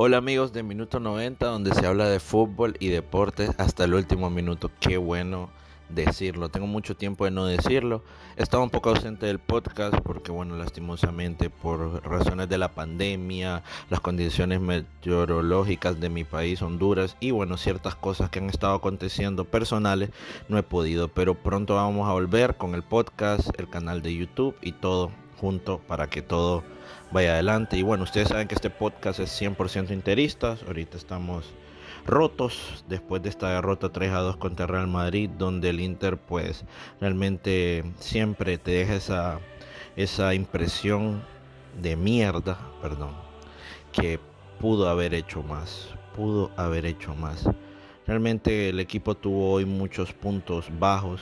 Hola amigos de Minuto 90, donde se habla de fútbol y deportes hasta el último minuto. Qué bueno decirlo. Tengo mucho tiempo de no decirlo. Estaba un poco ausente del podcast porque, bueno, lastimosamente por razones de la pandemia, las condiciones meteorológicas de mi país, Honduras, y bueno, ciertas cosas que han estado aconteciendo personales, no he podido. Pero pronto vamos a volver con el podcast, el canal de YouTube y todo junto para que todo vaya adelante. Y bueno, ustedes saben que este podcast es 100% interistas. Ahorita estamos rotos después de esta derrota 3 a 2 contra Real Madrid, donde el Inter pues realmente siempre te deja esa, esa impresión de mierda, perdón, que pudo haber hecho más, pudo haber hecho más. Realmente el equipo tuvo hoy muchos puntos bajos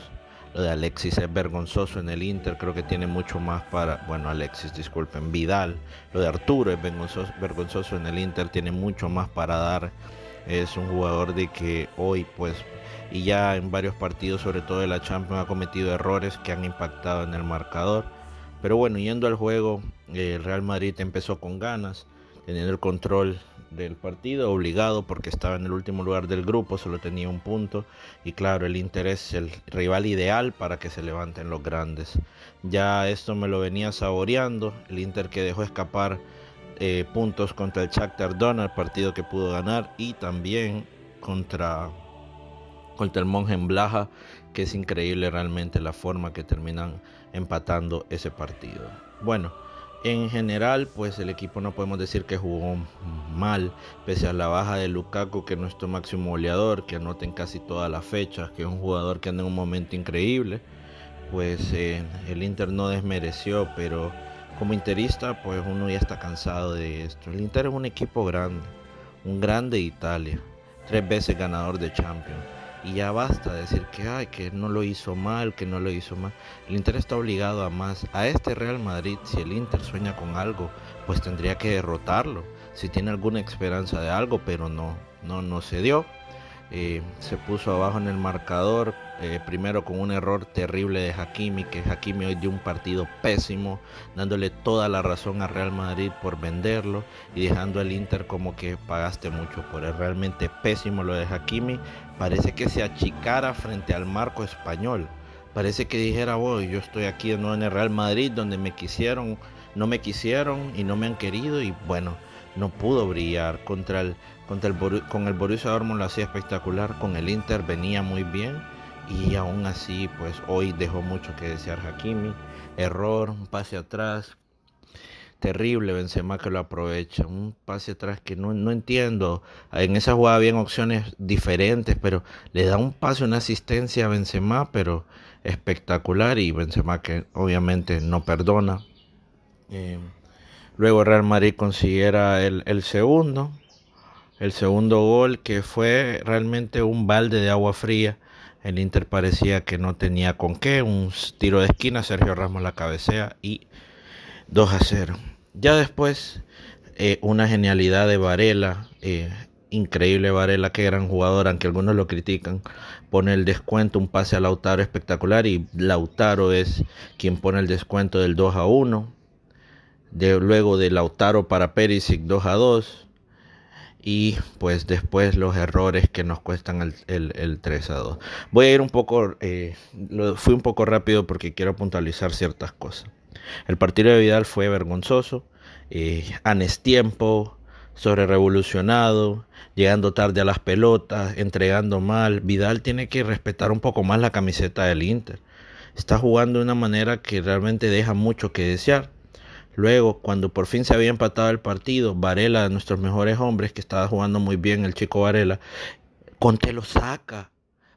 lo de Alexis es vergonzoso en el Inter, creo que tiene mucho más para, bueno, Alexis, disculpen, Vidal. Lo de Arturo es vergonzoso, en el Inter, tiene mucho más para dar. Es un jugador de que hoy, pues, y ya en varios partidos, sobre todo de la Champions, ha cometido errores que han impactado en el marcador. Pero bueno, yendo al juego, el Real Madrid empezó con ganas, teniendo el control del partido, obligado porque estaba en el último lugar del grupo, solo tenía un punto y claro, el Inter es el rival ideal para que se levanten los grandes. Ya esto me lo venía saboreando, el Inter que dejó escapar eh, puntos contra el Shakhtar Donner, partido que pudo ganar y también contra contra el Monje Blaja, que es increíble realmente la forma que terminan empatando ese partido. Bueno, en general, pues el equipo no podemos decir que jugó mal, pese a la baja de Lukaku, que es nuestro máximo goleador, que anota en casi todas las fechas, que es un jugador que anda en un momento increíble. Pues eh, el Inter no desmereció, pero como interista, pues uno ya está cansado de esto. El Inter es un equipo grande, un grande de Italia, tres veces ganador de Champions y ya basta decir que ay, que no lo hizo mal, que no lo hizo mal. El Inter está obligado a más. A este Real Madrid, si el Inter sueña con algo, pues tendría que derrotarlo. Si tiene alguna esperanza de algo, pero no, no, no se dio. Eh, se puso abajo en el marcador, eh, primero con un error terrible de Hakimi, que Hakimi hoy dio un partido pésimo, dándole toda la razón a Real Madrid por venderlo y dejando al Inter como que pagaste mucho por él. Realmente pésimo lo de Hakimi, parece que se achicara frente al marco español. Parece que dijera, voy, yo estoy aquí nuevo en el Real Madrid, donde me quisieron, no me quisieron y no me han querido y bueno, no pudo brillar contra el, contra el con el Borussia Dortmund lo hacía espectacular, con el Inter venía muy bien y aún así pues hoy dejó mucho que desear Hakimi, error, un pase atrás, terrible Benzema que lo aprovecha, un pase atrás que no, no entiendo, en esa jugada habían opciones diferentes, pero le da un pase, una asistencia a Benzema, pero espectacular. Y Benzema que obviamente no perdona. Eh, Luego Real Madrid consiguiera el, el segundo, el segundo gol que fue realmente un balde de agua fría. El Inter parecía que no tenía con qué, un tiro de esquina, Sergio Ramos la cabecea y 2 a 0. Ya después, eh, una genialidad de Varela, eh, increíble Varela, qué gran jugador, aunque algunos lo critican, pone el descuento, un pase a Lautaro espectacular y Lautaro es quien pone el descuento del 2 a 1 de, luego de Lautaro para Perisic 2 a 2 y pues después los errores que nos cuestan el, el, 3 a 2. Voy a ir un poco, eh, fui un poco rápido porque quiero puntualizar ciertas cosas. El partido de Vidal fue vergonzoso, eh, anestiempo, sobre revolucionado, llegando tarde a las pelotas, entregando mal. Vidal tiene que respetar un poco más la camiseta del Inter. Está jugando de una manera que realmente deja mucho que desear. Luego, cuando por fin se había empatado el partido, Varela, de nuestros mejores hombres, que estaba jugando muy bien el chico Varela, Conte lo saca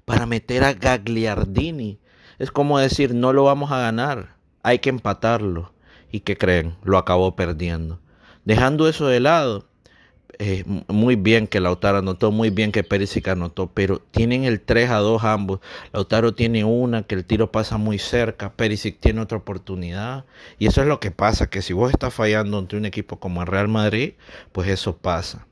para meter a Gagliardini. Es como decir, no lo vamos a ganar, hay que empatarlo. ¿Y qué creen? Lo acabó perdiendo. Dejando eso de lado, eh, muy bien que Lautaro anotó, muy bien que Perisic anotó, pero tienen el 3 a 2 ambos. Lautaro tiene una, que el tiro pasa muy cerca, Perisic tiene otra oportunidad. Y eso es lo que pasa, que si vos estás fallando ante un equipo como el Real Madrid, pues eso pasa.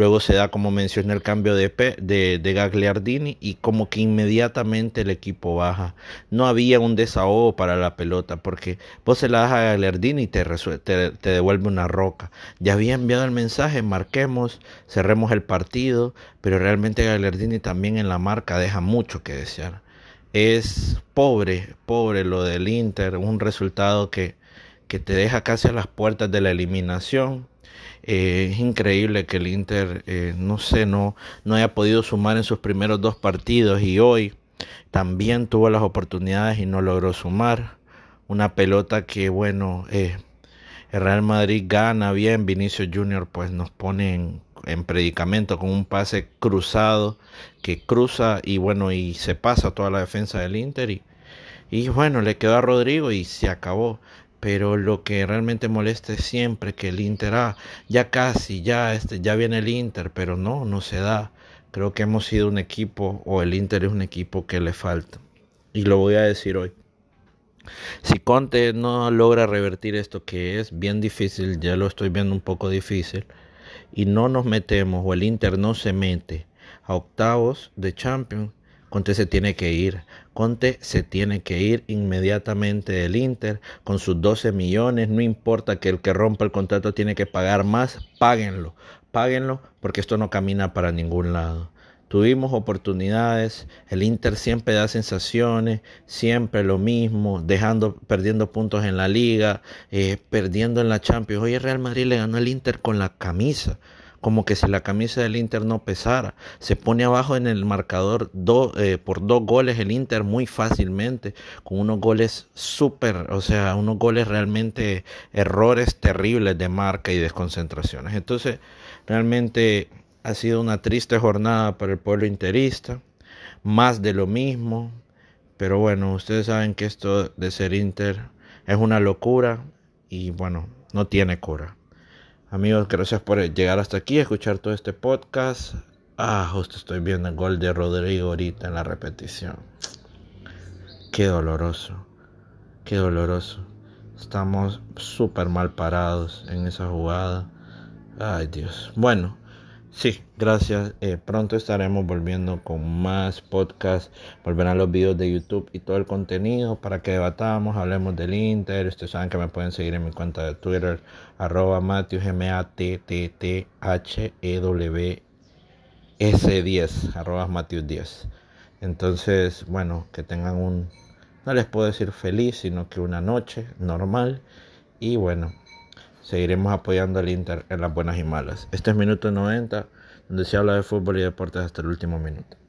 Luego se da, como mencioné, el cambio de, de, de, Gagliardini y como que inmediatamente el equipo baja. No había un desahogo para la pelota porque vos se la das a Gagliardini y te, te, devuelve una roca. Ya había enviado el mensaje, marquemos, cerremos el partido, pero realmente Gagliardini también en la marca deja mucho que desear. Es pobre, pobre lo del Inter, un resultado que, que te deja casi a las puertas de la eliminación eh, es increíble que el Inter, eh, no sé, no, no haya podido sumar en sus primeros dos partidos y hoy también tuvo las oportunidades y no logró sumar. Una pelota que, bueno, eh, el Real Madrid gana bien, Vinicio Junior pues nos pone en, en, predicamento con un pase cruzado que cruza y bueno, y se pasa toda la defensa del Inter y, y bueno, le quedó a Rodrigo y se acabó pero lo que realmente molesta es siempre que el Inter, ah, ya casi, ya, este, ya viene el Inter, pero no, no se da. Creo que hemos sido un equipo, o el Inter es un equipo que le falta. Y lo voy a decir hoy. Si Conte no logra revertir esto que es bien difícil, ya lo estoy viendo un poco difícil, y no nos metemos, o el Inter no se mete a octavos de Champions, Conte se tiene que ir. Conte se tiene que ir inmediatamente del Inter con sus 12 millones. No importa que el que rompa el contrato tiene que pagar más. Páguenlo. Páguenlo porque esto no camina para ningún lado. Tuvimos oportunidades, el Inter siempre da sensaciones, siempre lo mismo, dejando, perdiendo puntos en la liga, eh, perdiendo en la Champions. Hoy el Real Madrid le ganó al Inter con la camisa como que si la camisa del Inter no pesara. Se pone abajo en el marcador eh, por dos goles el Inter muy fácilmente, con unos goles súper, o sea, unos goles realmente errores terribles de marca y desconcentraciones. Entonces, realmente ha sido una triste jornada para el pueblo interista, más de lo mismo, pero bueno, ustedes saben que esto de ser Inter es una locura y bueno, no tiene cura. Amigos, gracias por llegar hasta aquí, escuchar todo este podcast. Ah, justo estoy viendo el gol de Rodrigo ahorita en la repetición. Qué doloroso, qué doloroso. Estamos súper mal parados en esa jugada. Ay Dios. Bueno, Sí, gracias. Eh, pronto estaremos volviendo con más podcasts. Volverán los videos de YouTube y todo el contenido para que debatamos, hablemos del Inter. Ustedes saben que me pueden seguir en mi cuenta de Twitter, arroba Matthews, M-A-T-T-H-E-W-S-10, arroba Matthews 10. Entonces, bueno, que tengan un, no les puedo decir feliz, sino que una noche normal. Y bueno, seguiremos apoyando al Inter en las buenas y malas. Este es Minuto 90, donde se habla de fútbol y deportes hasta el último minuto.